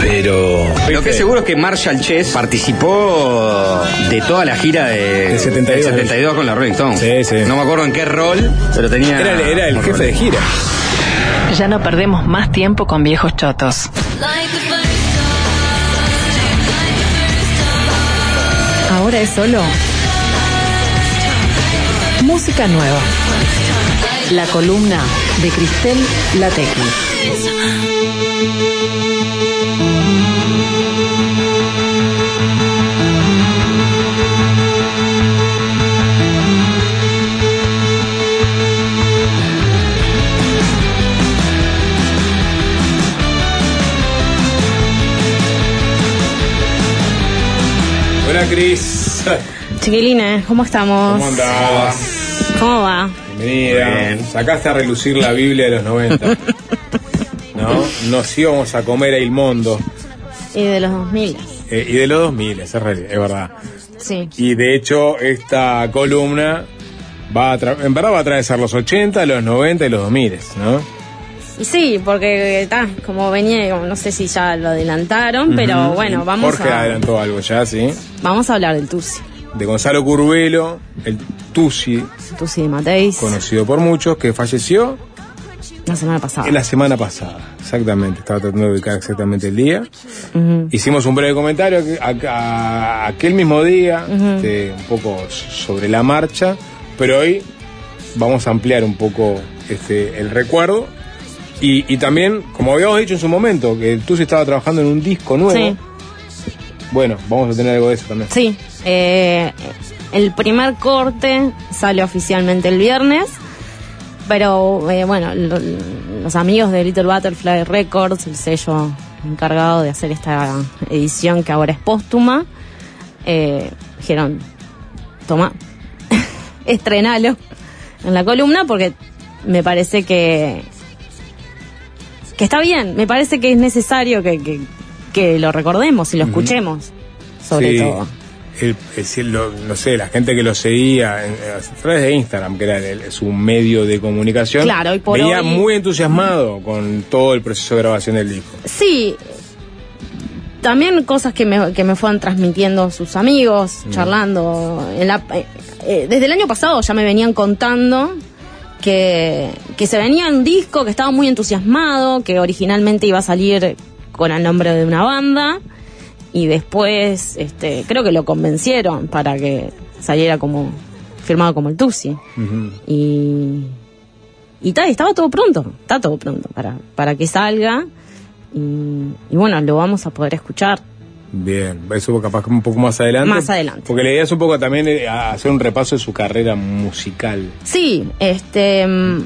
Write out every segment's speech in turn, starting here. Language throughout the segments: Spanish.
Pero. Lo que es seguro es que Marshall Chess participó de toda la gira de, Del 72. del 72 con la Rolling Stone. Sí, sí. No me acuerdo en qué rol, pero tenía. Era el jefe de gira. Ya no perdemos más tiempo con viejos chotos. Ahora es solo música nueva. La columna de Cristel Latecni. Hola, Cris. Chiquilines, ¿cómo estamos? ¿Cómo andás? ¿Cómo va? Bienvenida. Sacaste a relucir la Biblia de los 90. ¿No? Nos íbamos a comer a Ilmondo. Y de los 2000. Eh, y de los 2000, es, real- es verdad. Sí. Y de hecho, esta columna va a en verdad va a atravesar los 80, los 90 y los 2000, ¿no? Y sí, porque está, como venía, como no sé si ya lo adelantaron, pero bueno, vamos Jorge a, adelantó algo ya, ¿sí? vamos a hablar del Tusi. De Gonzalo Curvelo, el Tusi, Tusi de Mateis, conocido por muchos, que falleció la semana pasada. en la semana pasada. Exactamente, estaba tratando de ubicar exactamente el día. Hicimos un breve comentario a- a- a- aquel mismo día, este, un poco sobre la marcha, pero hoy vamos a ampliar un poco este, el recuerdo. Y, y también, como habíamos dicho en su momento, que tú estaba trabajando en un disco nuevo. Sí. Bueno, vamos a tener algo de eso también. Sí, eh, el primer corte sale oficialmente el viernes, pero eh, bueno, lo- los amigos de Little Butterfly Records, el sello encargado de hacer esta edición que ahora es póstuma, eh, dijeron, toma, estrenalo en la columna porque me parece que que está bien, me parece que es necesario que, que, que lo recordemos y lo escuchemos, sobre Sí. todo. El, el cielo, no sé, la gente que lo seguía en- a través de Instagram, que era el- su medio de comunicación, Claro, y por veía hoy- muy entusiasmado con todo el proceso de grabación del disco. Sí, también cosas que me, que me fueron transmitiendo sus amigos, charlando. En la, eh, eh, desde el año pasado ya me venían contando que, que se venía un disco, que estaba muy entusiasmado, que originalmente iba a salir con el nombre de una banda y después este, creo que lo convencieron para que saliera como firmado como el Tusi. Y, y ta, estaba todo pronto, está todo pronto para, para que salga. Y, y bueno, lo vamos a poder escuchar. Bien, eso capaz que un poco más adelante. Más adelante. Porque la idea es un poco también eh, a- hacer un repaso de su carrera musical. Sí, este. mm,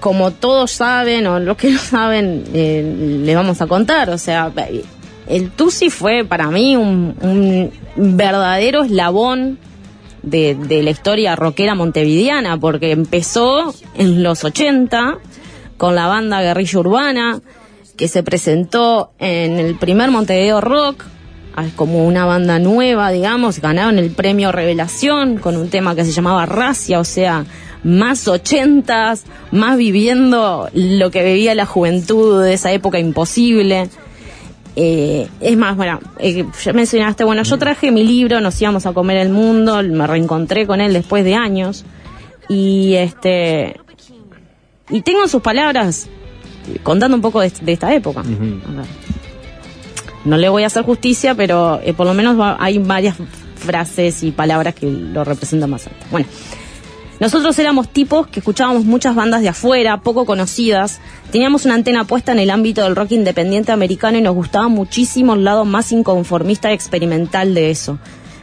Como todos saben, o los que no saben, eh, le vamos a contar. O sea, el Tusi fue para mí un, verdadero eslabón de, de la historia rockera montevideana, porque empezó en los 80 con la banda Guerrilla Urbana, que se presentó en el primer Montevideo Rock, ah, como una banda nueva, digamos, ganaron el premio Revelación con un tema que se llamaba Racia, o sea, más ochentas, más viviendo lo que vivía la juventud de esa época imposible. Eh, es más, bueno, eh, ya mencionaste, bueno, yo traje mi libro, nos íbamos a comer el mundo, me reencontré con él después de años y este y tengo sus palabras contando un poco de, de esta época. A ver. No le voy a hacer justicia, pero eh, por lo menos va- hay varias frases y palabras que lo representan más alto. Bueno, nosotros éramos tipos que escuchábamos muchas bandas de afuera, poco conocidas. Teníamos una antena puesta en el ámbito del rock independiente americano y nos gustaba muchísimo el lado más inconformista y experimental de eso.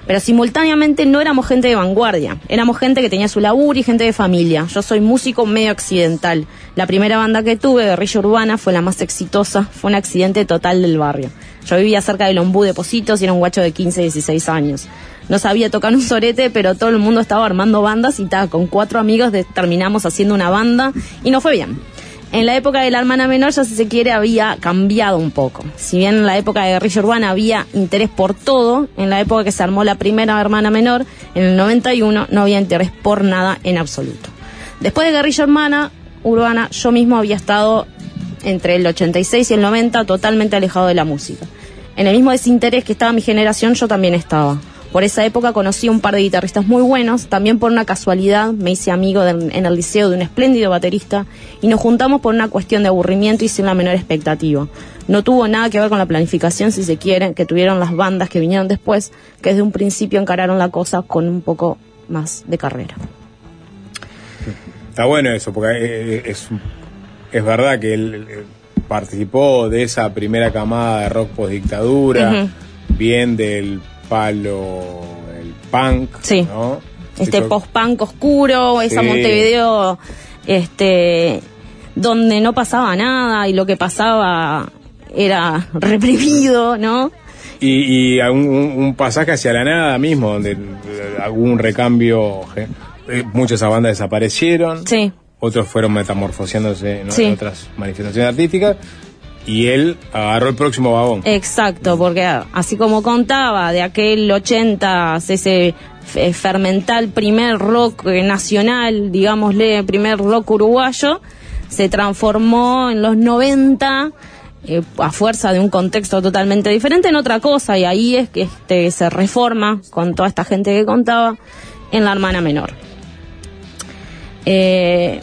Pero simultáneamente no éramos gente de vanguardia, éramos gente que tenía su laburo y gente de familia. Yo soy músico medio accidental. La primera banda que tuve, Guerrilla Urbana, fue la más exitosa, fue un accidente total del barrio. Yo vivía cerca del Ombú de Positos y era un guacho de 15, 16 años. No sabía tocar un sorete, pero todo el mundo estaba armando bandas y ta, con cuatro amigos terminamos haciendo una banda y no fue bien. En la época de la hermana menor, ya si se quiere, había cambiado un poco. Si bien en la época de guerrilla urbana había interés por todo, en la época que se armó la primera hermana menor, en el 91, no había interés por nada en absoluto. Después de guerrilla hermana urbana, yo mismo había estado entre el 86 y el 90 totalmente alejado de la música. En el mismo desinterés que estaba mi generación, yo también estaba. Por esa época conocí a un par de guitarristas muy buenos, también por una casualidad me hice amigo de- en el liceo de un espléndido baterista y nos juntamos por una cuestión de aburrimiento y sin la menor expectativa. No tuvo nada que ver con la planificación, si se quiere, que tuvieron las bandas que vinieron después, que desde un principio encararon la cosa con un poco más de carrera. Está bueno eso, porque eh, es, es verdad que él eh, participó de esa primera camada de rock post dictadura, bien del palo, el punk, Sí. ¿no? este post-punk oscuro, esa Sí. Montevideo, este, donde no pasaba nada y lo que pasaba era reprimido, ¿no? Y, y un, pasaje hacia la nada mismo, donde eh, algún recambio, eh, muchas bandas desaparecieron, Sí, otros fueron metamorfoseándose ¿no? Sí. en otras manifestaciones artísticas, y él agarró el próximo vagón. exacto, porque así como contaba de aquel 80, ese fe- fermental primer rock eh, nacional, digámosle, primer rock uruguayo, se transformó en los 90 eh, a fuerza de un contexto totalmente diferente en otra cosa y ahí es que este, se reforma con toda esta gente que contaba en la hermana menor. Eh,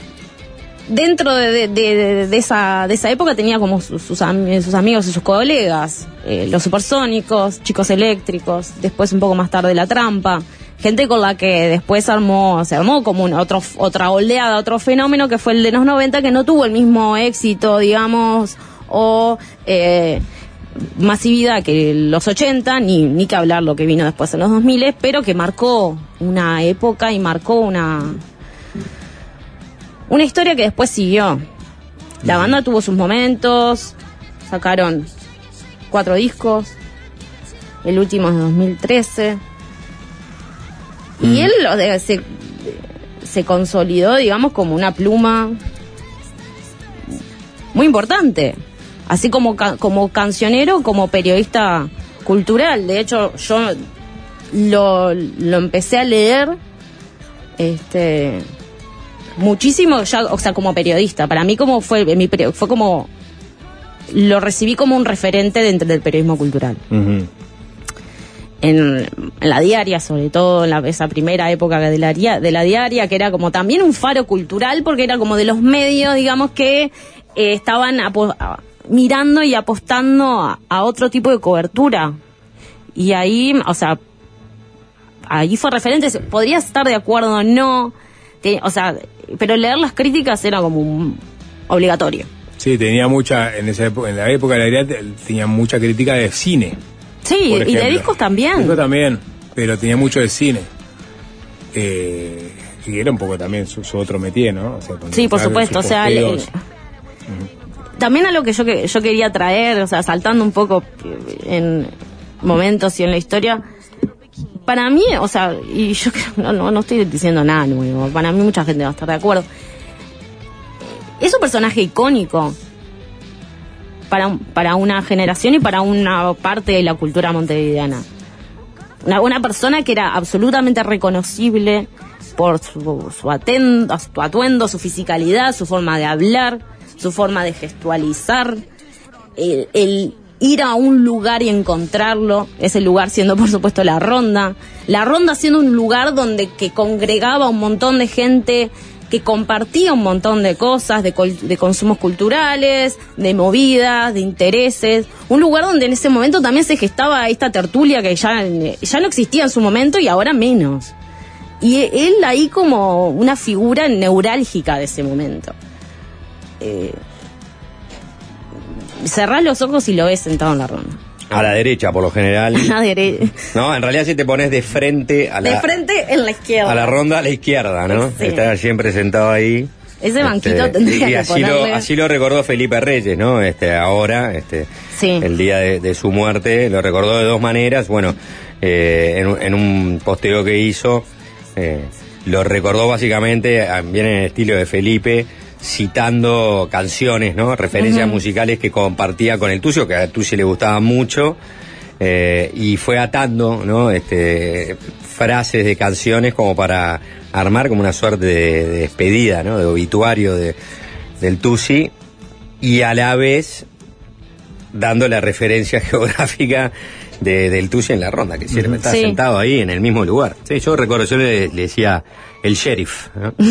dentro de, de- de- esa, de esa época tenía como sus, am- sus amigos y sus colegas, eh, los supersónicos, chicos eléctricos, después un poco más tarde la trampa, gente con la que después armó, se armó como un otro, otra oleada, otro fenómeno que fue el de los 90 que no tuvo el mismo éxito, digamos, o eh, masividad que los 80, ni, ni que hablar lo que vino después en los 2000, pero que marcó una época y marcó una, una historia que después siguió. La banda tuvo sus momentos, sacaron cuatro discos, el último es de 2013. Y él o sea, se, se consolidó, digamos, como una pluma muy importante. Así como, como cancionero, como periodista cultural. De hecho, yo lo, lo empecé a leer este muchísimo ya o sea como periodista. Para mí como fue mi fue como lo recibí como un referente dentro del periodismo cultural. En, en la diaria, sobre todo en la, esa primera época de la, de la diaria, que era como también un faro cultural, porque era como de los medios, digamos, que eh, estaban mirando y apostando a, a otro tipo de cobertura. Y ahí, o sea, ahí fue referente, podrías estar de acuerdo o no, te- o sea, pero leer las críticas era como un- obligatorio. Sí, tenía mucha, en esa época, en la época de la idea tenía mucha crítica de cine. Sí, y de discos también. Discos también, pero tenía mucho de cine. Eh, y era un poco también su, su otro métier, ¿no? O sea, con- Sí, por supuesto. O sea, le- también a lo que yo que yo quería traer, o sea, saltando un poco en momentos y en la historia, para mí, o sea, y yo no, no, no estoy diciendo nada nuevo, para mí mucha gente va a estar de acuerdo. Es un personaje icónico para, para una generación y para una parte de la cultura montevideana. Una, una persona que era absolutamente reconocible por su, su, atendo, su atuendo, su fisicalidad, su forma de hablar, su forma de gestualizar, el ir a un lugar y encontrarlo, ese lugar siendo por supuesto la ronda, la ronda siendo un lugar donde que congregaba un montón de gente que compartía un montón de cosas, de, consumos culturales, de movidas, de intereses, un lugar donde en ese momento también se gestaba esta tertulia que ya, ya no existía en su momento y ahora menos. Y él ahí como una figura neurálgica de ese momento. Eh, cerrás los ojos y lo ves sentado en la ronda. A la derecha, por lo general. A la derecha. No, en realidad si te pones de frente a la, De frente en la izquierda. a la ronda a la izquierda, ¿no? Sí. Siempre sentado ahí. Ese banquito Este, tendría y que así lo, ponerle- así lo recordó Felipe Reyes, ¿no? Este, ahora, este, Sí. el día de, de su muerte, lo recordó de dos maneras. Bueno, eh, en, un- en un posteo que hizo, eh, lo recordó básicamente, ah, bien en el estilo de Felipe, citando canciones, ¿no? Referencias musicales que compartía con el Tucio, que a Tucio le gustaba mucho. eh, y fue atando, ¿no? Este, frases de canciones como para armar como una suerte de, de despedida, ¿no? De obituario de, del Tusi y a la vez dando la referencia geográfica de, del Tusi en la ronda, que siempre está Sí. sentado ahí en el mismo lugar. Sí, yo recuerdo, yo le, le decía el sheriff, ¿no?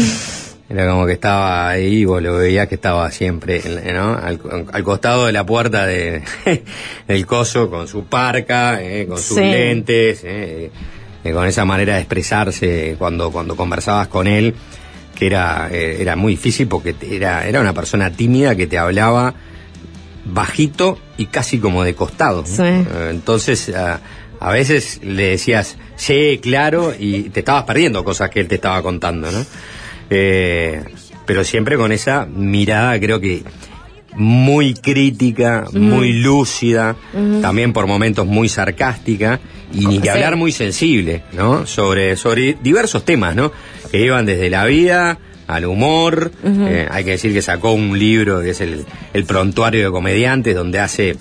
Era como que estaba ahí, y vos lo veías que estaba siempre al, al costado de la puerta de, del coso, con su parca, ¿eh? con sus Sí. lentes, ¿eh? Eh, con esa manera de expresarse cuando, cuando conversabas con él, que era, eh, era muy difícil porque era, era una persona tímida que te hablaba bajito y casi como de costado. Eh, Entonces, a, a veces le decías, sí, claro, y te estabas perdiendo cosas que él te estaba contando, ¿no? Eh, pero siempre con esa mirada, creo que muy crítica, muy lúcida, también por momentos muy sarcástica, y ni que hablar muy sensible, ¿no? Sobre, sobre diversos temas, ¿no? Que iban desde la vida al humor. Eh, hay que decir que sacó un libro que es el, el Prontuario de Comediantes, donde hace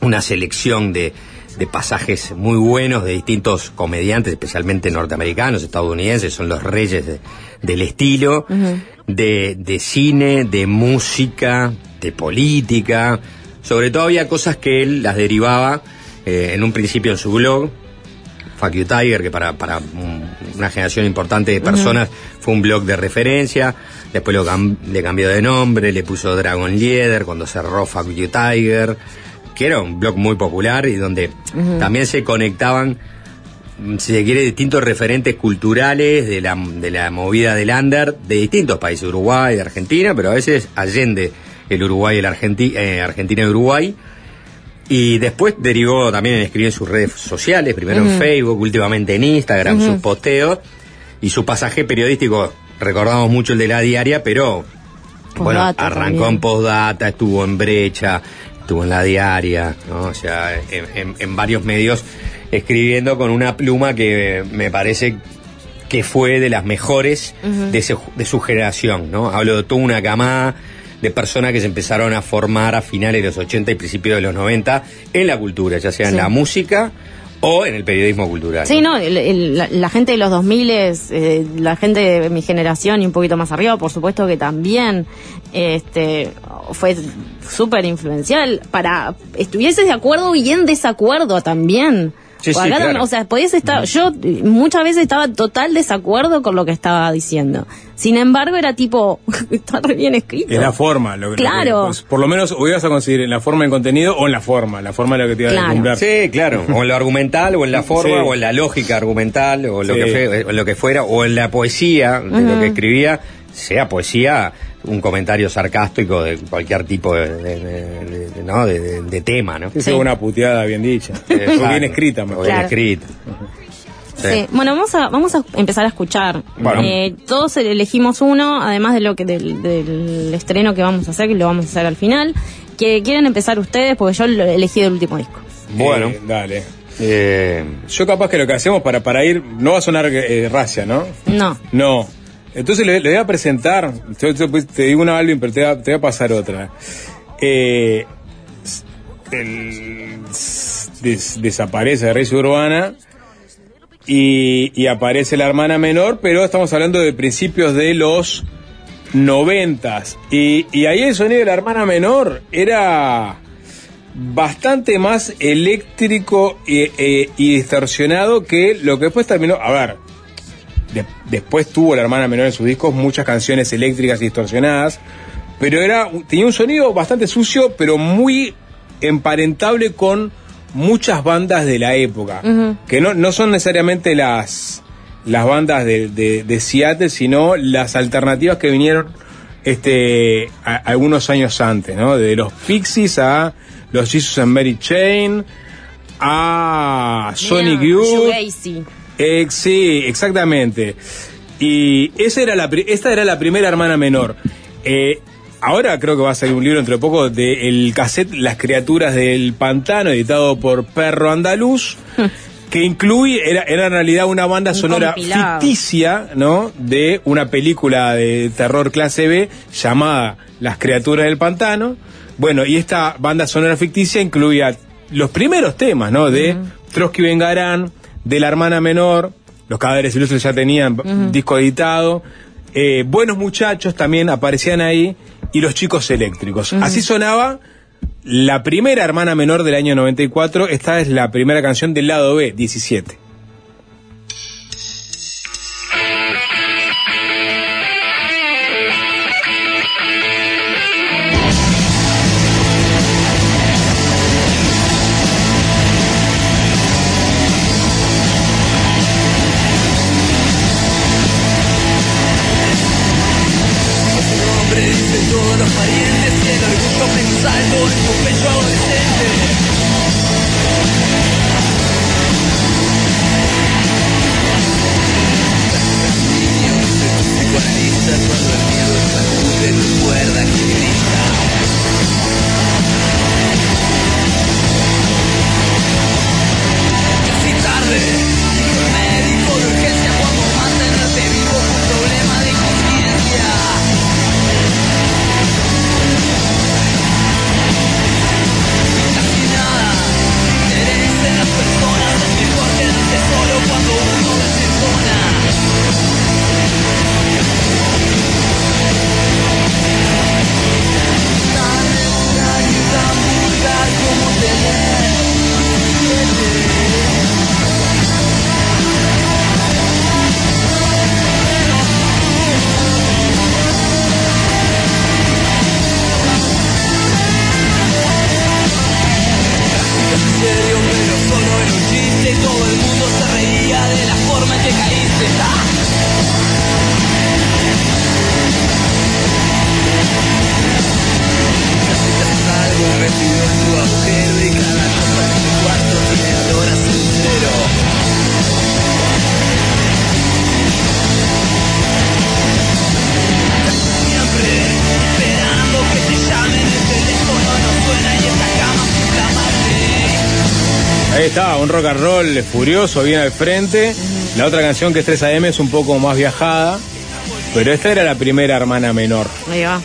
una selección de, de pasajes muy buenos de distintos comediantes, especialmente norteamericanos, estadounidenses, son los reyes de- del estilo, de, de cine, de música, de política. Sobre todo había cosas que él las derivaba eh, en un principio en su blog, Fuck You Tiger, que para, para un- una generación importante de personas fue un blog de referencia. Después lo cam- le cambió de nombre, le puso Dragon Leader cuando cerró Fuck You Tiger, que era un blog muy popular y donde también se conectaban, si se quiere, distintos referentes culturales de la, de la movida del under de distintos países, Uruguay, de Argentina, pero a veces allende el Uruguay, el Argenti- eh, Argentina y Uruguay. Y después derivó también en escribir en sus redes sociales, primero en Facebook, últimamente en Instagram, sus posteos y su pasaje periodístico. Recordamos mucho el de la diaria, pero bueno, arrancó también. en postdata, estuvo en brecha, estuvo en la diaria, ¿no? O sea, en, en- en varios medios escribiendo con una pluma que me parece que fue de las mejores de, ese- de su generación, ¿no? Hablo de toda una camada de personas que se empezaron a formar a finales de los 80 y principios de los 90 en la cultura, ya sea en la música o en el periodismo cultural. Sí, no, el- el- la, la gente de los 2000, eh, la gente de mi generación y un poquito más arriba, por supuesto que también este, fue súper influencial para estuvieses de acuerdo y en desacuerdo también. Sí, O sí, acá, claro. O sea, podías estar, yo muchas veces estaba total desacuerdo con lo que estaba diciendo. Sin embargo, era tipo, está re bien escrito. Es la forma, lo que, Claro. lo que- pues, por lo menos o ibas a conseguir en la forma del contenido o en la forma, la forma de lo que te iba Claro. a cumplir. Sí, claro, o en lo argumental, o en la forma, Sí. o en la lógica argumental, o lo, Sí. que fue- o lo que fuera, o en la poesía de lo que escribía, sea poesía, un comentario sarcástico de cualquier tipo de, de- de- de- ¿no? de, de- de tema, ¿no? Sí. es una puteada bien dicha. o bien escrita, mejor. O bien Claro. escrita. Sí. Sí. Bueno, vamos a, vamos a empezar a escuchar. Bueno. Eh, todos elegimos uno, además de lo que del, del estreno que vamos a hacer, que lo vamos a hacer al final. Que quieren empezar ustedes, porque yo lo elegí del último disco. Bueno, Eh, dale. eh, Yo capaz que lo que hacemos para, para ir, no va a sonar eh, racia, ¿no? No. No. Entonces le, voy a presentar, yo- pues, te digo una Alvin, pero te voy a, te voy a pasar otra. Eh, el- des- desaparece de Rey Urbana y, y aparece la hermana menor, pero estamos hablando de principios de los noventas. Y, y ahí el sonido de la hermana menor era bastante más eléctrico y, eh, distorsionado que lo que después terminó. A ver, después tuvo la hermana menor en sus discos muchas canciones eléctricas y distorsionadas, pero era tenía un sonido bastante sucio, pero muy emparentable con muchas bandas de la época, que no, no son necesariamente las, las bandas de, de, de Seattle, sino las alternativas que vinieron este, a- algunos años antes, ¿no? De los Pixies a los Jesus and Mary Chain, a Sonic Youth. Ex- sí, exactamente. Y esa era la, esta era la primera hermana menor. Eh, ahora creo que va a salir un libro dentro de poco del cassette Las criaturas del pantano, editado por Perro Andaluz, que incluye, era, era en realidad una banda Un sonora compilado. ficticia, ¿no? De una película de terror clase B llamada Las criaturas del pantano. Bueno, y esta banda sonora ficticia incluía los primeros temas, ¿no? De Trotsky Vengarán, de la hermana menor, los cadáveres ilustres ya tenían disco editado, eh, Buenos Muchachos también aparecían ahí, y Los Chicos Eléctricos. Así sonaba la primera hermana menor del año 94, esta es la primera canción del lado B, 17. Roll furioso, bien al frente. La otra canción que es 3 AM es un poco más viajada, pero esta era la primera hermana menor, Ahí va.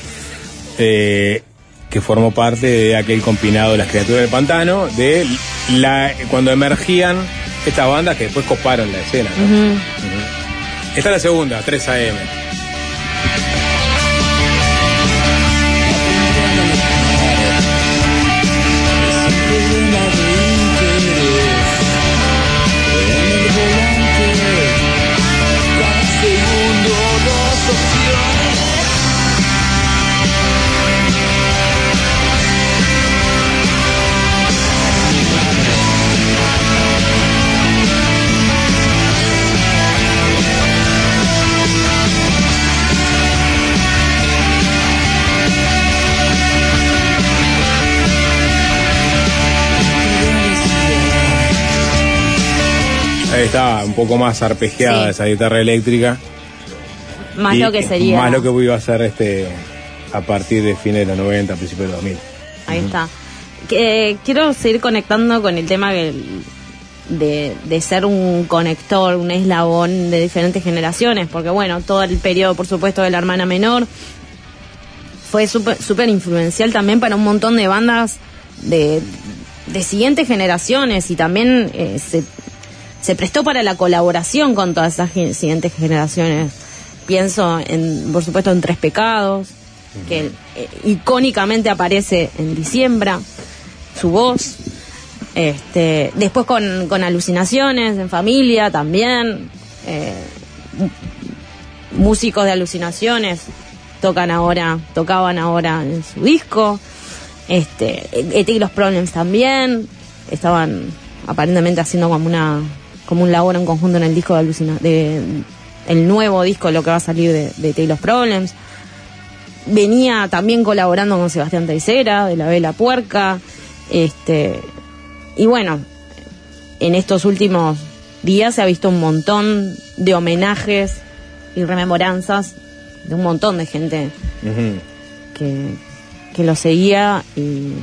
eh, que formó parte de aquel combinado Las criaturas del pantano, de la cuando emergían estas bandas que después coparon la escena. Esta es la segunda, 3 AM. Ahí está, un poco más arpegiada Sí. esa guitarra eléctrica. Más Y lo que sería. Más lo que iba a ser este a partir de fines de los 90, principios de 2000. Ahí está. Que, quiero seguir conectando con el tema de, de ser un conector, un eslabón de diferentes generaciones, porque bueno, todo el periodo, por supuesto, de la hermana menor fue súper súper influencial también para un montón de bandas de, de siguientes generaciones y también eh, se, se prestó para la colaboración con todas esas siguientes generaciones. Pienso, en, por supuesto, en Tres Pecados, que eh, icónicamente aparece en diciembre, su voz. Este, después con, con alucinaciones en familia también. eh, músicos de alucinaciones tocan ahora, tocaban ahora en su disco. Este, ET y los Problems también estaban aparentemente haciendo como una como un labor en conjunto en el disco de alucina de el nuevo disco lo que va a salir de, de los Problems. Venía también colaborando con Sebastián Teisera de la Vela Puerca. Este, y bueno, en estos últimos días se ha visto un montón de homenajes y rememoranzas de un montón de gente que, que lo seguía y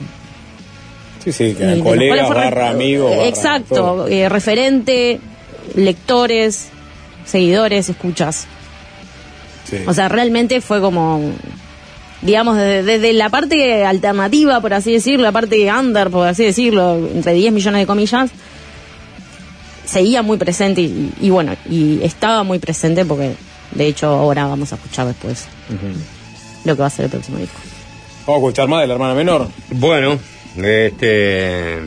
Sí, sí, que de colegas, barra amigos. barra Exacto, eh, referente, lectores, seguidores, escuchas. Sí. O sea, realmente fue como, digamos, desde, desde la parte alternativa, por así decirlo, la parte under, por así decirlo, entre 10 millones de comillas, seguía muy presente y, y bueno, y estaba muy presente porque, de hecho, ahora vamos a escuchar después lo que va a ser el próximo disco. Vamos a escuchar más de la hermana menor. Bueno, este.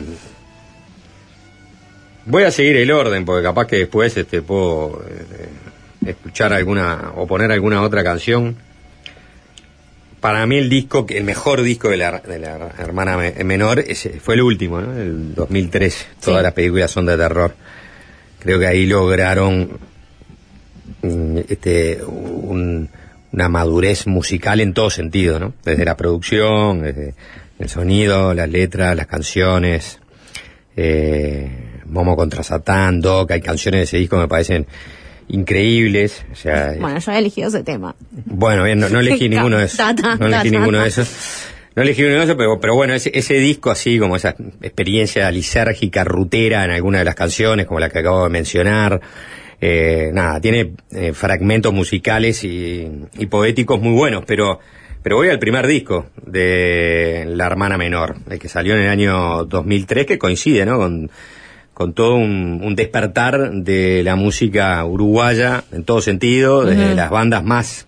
Voy a seguir el orden, porque capaz que después este, puedo eh, escuchar alguna o poner alguna otra canción. Para mí el disco, el mejor disco de la, de la hermana me- menor fue el último, ¿no? El 2003. Todas Sí. las películas son de terror. Creo que ahí lograron mm, este, un- una madurez musical en todo sentido, ¿no? Desde la producción, desde el sonido, las letras, las canciones, eh, Momo contra Satán, Doc, hay canciones de ese disco que me parecen increíbles, o sea, Bueno, yo he elegido ese tema. bueno, bien, no, no elegí ninguno de esos. ta, ta, No elegí ninguno de esos. No elegí ninguno de esos, pero, pero bueno, ese, ese disco así, como esa experiencia lisérgica, rutera en alguna de las canciones, como la que acabo de mencionar, eh, nada, tiene eh, fragmentos musicales y, y poéticos muy buenos, pero, pero voy al primer disco de La Hermana Menor, el que salió en el año 2003, que coincide, ¿no? Con, con todo un, un despertar de la música uruguaya en todo sentido, desde las bandas más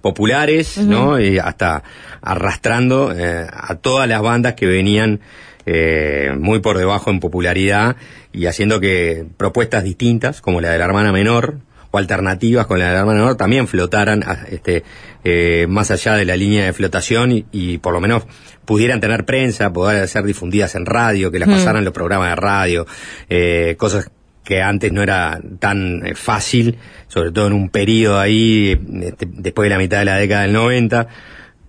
populares, ¿no? Y hasta arrastrando eh, a todas las bandas que venían eh, muy por debajo en popularidad y haciendo que propuestas distintas, como la de la hermana menor, o alternativas con la de la hermana menor, también flotaran a- este, eh, más allá de la línea de flotación y, y por lo menos pudieran tener prensa, poder ser difundidas en radio, que las pasaran los programas de radio, eh, cosas que antes no era tan eh, fácil, sobre todo en un periodo ahí, este, después de la mitad de la década del 90,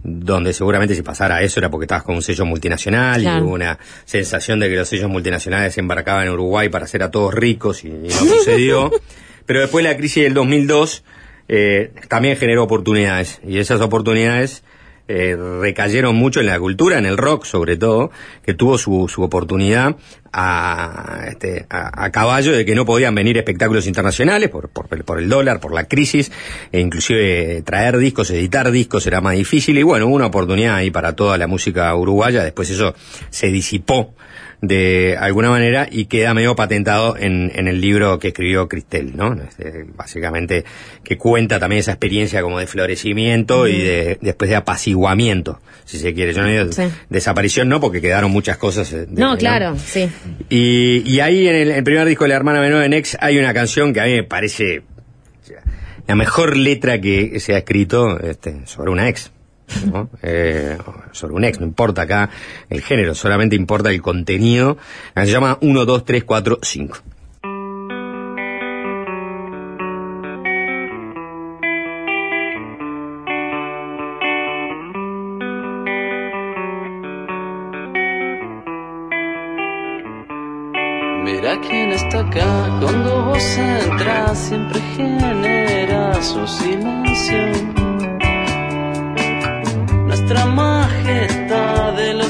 donde seguramente si pasara eso era porque estabas con un sello multinacional Claro. y hubo una sensación de que los sellos multinacionales se embarcaban en Uruguay para hacer a todos ricos y, y no sucedió. Pero después la crisis del 2002 eh, también generó oportunidades. Y esas oportunidades eh, recayeron mucho en la cultura, en el rock sobre todo, que tuvo su, su oportunidad a, este, a, caballo de que no podían venir espectáculos internacionales por, por, por el dólar, por la crisis, e inclusive traer discos, editar discos era más difícil. Y bueno, hubo una oportunidad ahí para toda la música uruguaya, después eso se disipó de alguna manera y queda medio patentado en, en el libro que escribió Cristel, ¿no? Este, básicamente que cuenta también esa experiencia como de florecimiento y de, después de apaciguamiento, si se quiere. Yo no digo Sí. desaparición, no, porque quedaron muchas cosas. eh, de- No, claro, sí. Y, y ahí en el, el primer disco de la hermana menor de Nex hay una canción que a mí me parece la mejor letra que se ha escrito este, sobre una ex. ¿No? Eh, sobre un ex, no importa acá el género, solamente importa el contenido. La Se llama 1, 2, 3, 4, 5. Mira quién está acá cuando vos entras, siempre genera su silencio. Nuestra majestad de la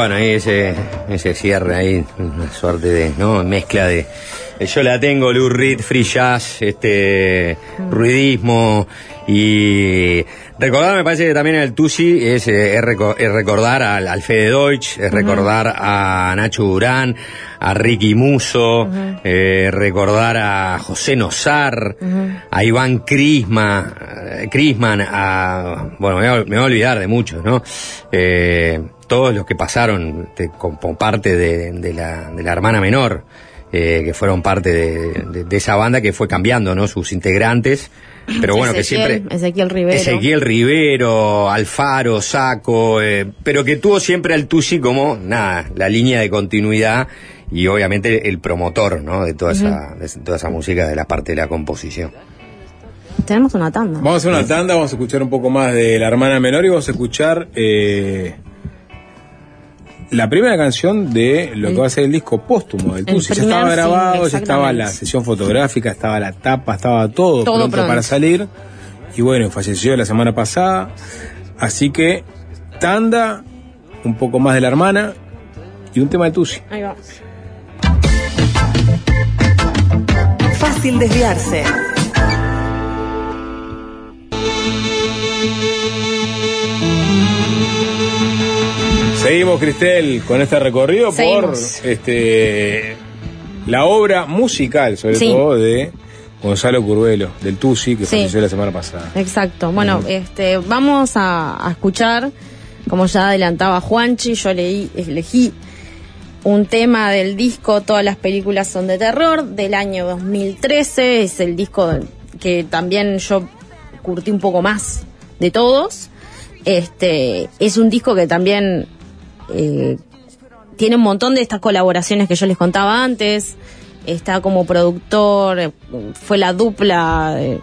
Bueno, ahí ese, ese cierre ahí, una suerte de ¿no? mezcla de yo la tengo, Lou Reed, free jazz, este ruidismo y recordar me parece que también el Tusi es, eh, es recordar al, al Fede Deutsch, es recordar a Nacho Durán, a Ricky Muso, eh, recordar a José Nosar, a Iván Crisma, eh, Crisman, a bueno me voy a, me voy a olvidar de muchos, ¿no? Eh, todos los que pasaron de- como parte de, de la, de la hermana menor, eh, que fueron parte de, de- de esa banda que fue cambiando, ¿no? Sus integrantes, pero bueno, que siempre... Ezequiel Rivero. Ezequiel Rivero, Alfaro, Saco, eh, pero que tuvo siempre al Tusi como, nada, la línea de continuidad y obviamente el promotor, ¿no? De toda, esa, de toda esa música de la parte de la composición. Tenemos una tanda. Vamos a hacer una tanda, vamos a escuchar un poco más de la hermana menor y vamos a escuchar eh, la primera canción de lo que va a ser el disco póstumo del el Tusi. Ya estaba grabado, ya estaba la sesión fotográfica, estaba la tapa, estaba todo, Todo pronto, pronto. para salir. Y bueno, falleció la semana pasada. Así que tanda, un poco más de la hermana y un tema de Tusi. Ahí va. Fácil desviarse. Seguimos, Cristel, con este recorrido Seguimos. por este la obra musical, sobre Sí. todo, de Gonzalo Curvelo, del Tusi, que Sí. falleció la semana pasada. Exacto. Bueno, este, vamos a, a escuchar, como ya adelantaba Juanchi, yo leí, elegí un tema del disco Todas las películas son de terror, del año 2013. Es el disco que también yo curtí un poco más de todos. Este, es un disco que también eh, tiene un montón de estas colaboraciones que yo les contaba antes. Está como productor, eh, fue la dupla de-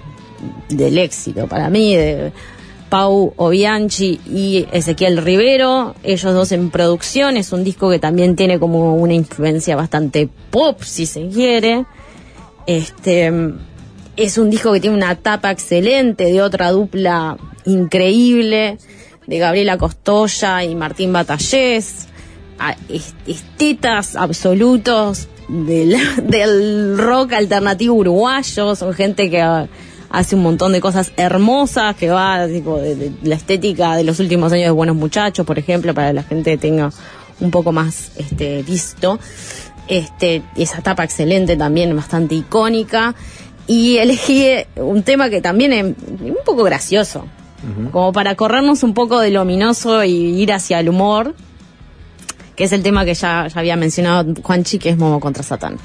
del éxito para mí, de Pau Obianchi y Ezequiel Rivero, ellos dos en producción, es un disco que también tiene como una influencia bastante pop, si se quiere. Este es un disco que tiene una tapa excelente de otra dupla increíble, de Gabriela Costoya y Martín Batallés, estetas absolutos del, rock alternativo uruguayo, son gente que ah, hace un montón de cosas hermosas, que va tipo, de, la estética de los últimos años de Buenos Muchachos, por ejemplo, para que la gente tenga un poco más este visto. Este, esa tapa excelente también, bastante icónica. Y elegí un tema que también es un poco gracioso, como para corrernos un poco del ominoso y ir hacia el humor, que es el tema que ya, había mencionado Juanchi, que es Momo contra Satán.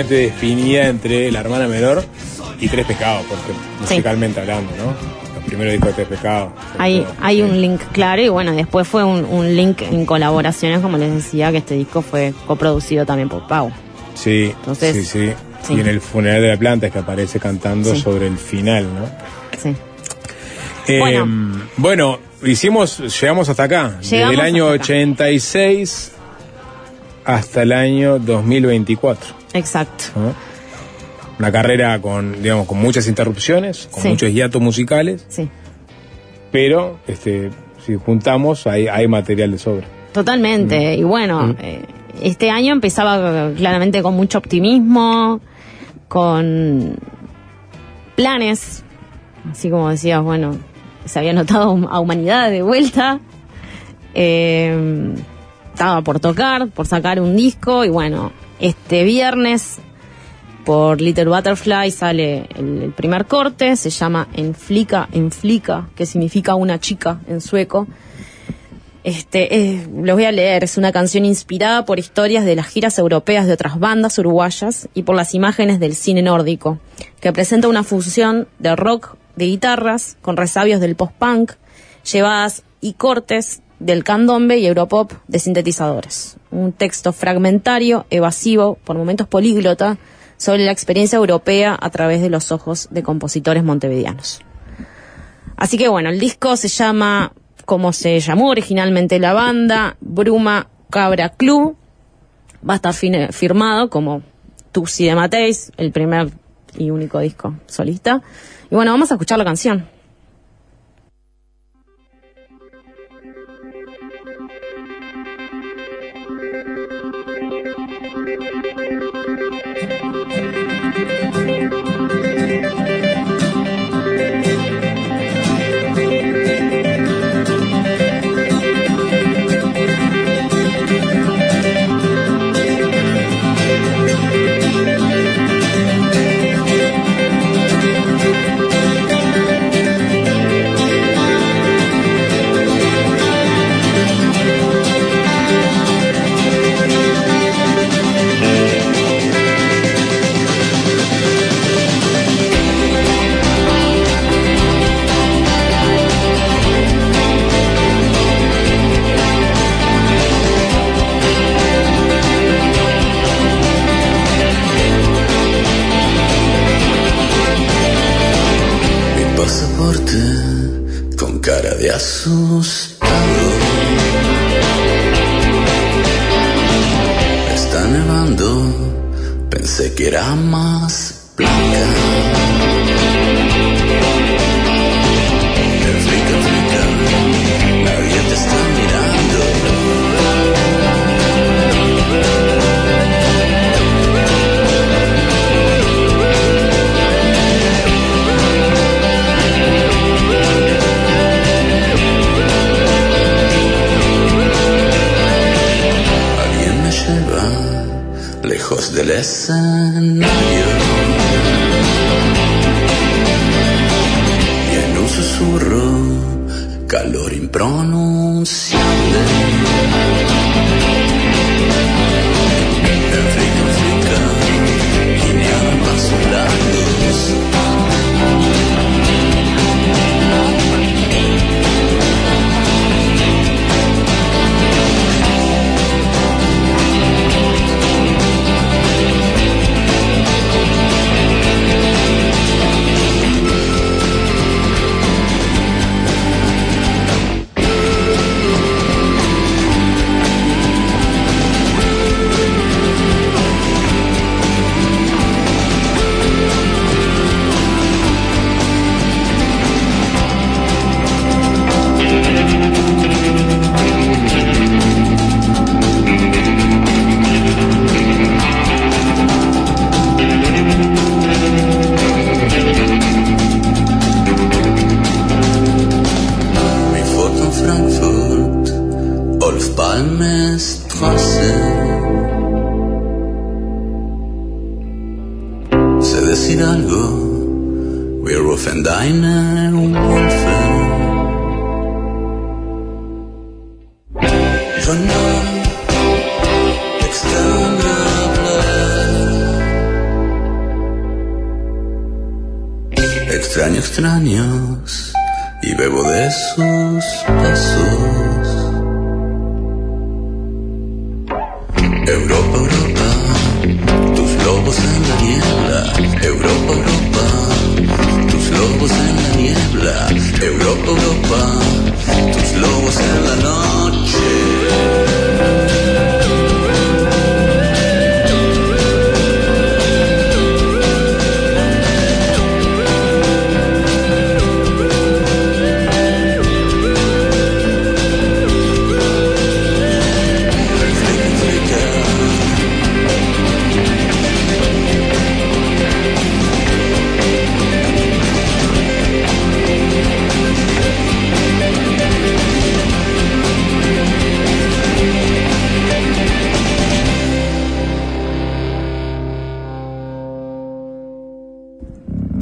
Absolutamente definida entre la hermana menor y Tres Pecados, porque musicalmente hablando, ¿no? Los primeros discos de Tres Pecados. sobre Hay, todo. hay un link claro y bueno, después fue un, un link en colaboraciones, como les decía, que este disco fue coproducido también por Pau. Sí, Entonces, sí, sí, sí. Y en el funeral de la planta es que aparece cantando sobre el final, ¿no? Sí. Eh, Bueno. bueno, hicimos, llegamos hasta acá. Desde Llegamos el año hasta acá. 86 hasta el año 2024. Exacto. Una carrera con, digamos, con muchas interrupciones, con Sí. muchos hiatos musicales, Sí. pero este, si juntamos hay, hay material de sobra. Totalmente. Y bueno, eh, este año empezaba claramente con mucho optimismo, con planes, así como decías, bueno, se había notado a humanidad de vuelta. Eh, estaba por tocar, por sacar un disco y bueno, este viernes por Little Butterfly sale el, primer corte, se llama Enflica, Enflica, que significa una chica en sueco. Este, eh, los voy a leer, es una canción inspirada por historias de las giras europeas de otras bandas uruguayas y por las imágenes del cine nórdico, que presenta una fusión de rock de guitarras con resabios del post-punk, llevadas y cortes del candombe y europop de sintetizadores. Un texto fragmentario, evasivo, por momentos políglota, sobre la experiencia europea a través de los ojos de compositores montevideanos. Así que bueno, el disco se llama, como se llamó originalmente la banda, Bruma Cabra Club. Va a estar firmado como Tusi de Mateis, el primer y único disco solista. Y bueno, vamos a escuchar la canción. Pensé que era más blanca. Flica, flica, nadie te está mirando. Lejos del escenario. Y en un susurro, calor impronunciable. África, África, guinean pasos largos.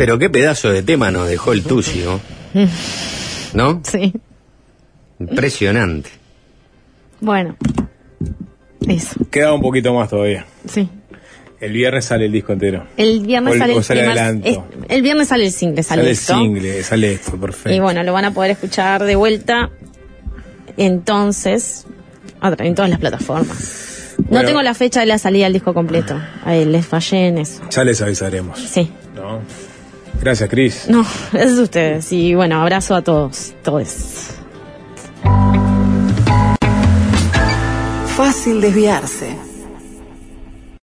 Pero qué pedazo de tema nos dejó el Tucio. ¿No? Sí. Impresionante. Bueno. Eso, Queda un poquito más todavía. sí. El viernes sale el disco entero. El viernes O el- sale o el sale primer- adelanto. es- el viernes sale el single, sale, Sale el esto. single, sale esto, perfecto. Y bueno, lo van a poder escuchar de vuelta entonces en todas las plataformas. No tengo la fecha de la salida del disco completo. Ahí les fallé en eso. Ya les avisaremos. Sí. ¿no? Gracias, Cris. No, es ustedes. Y bueno, abrazo a todos, todos. Fácil desviarse.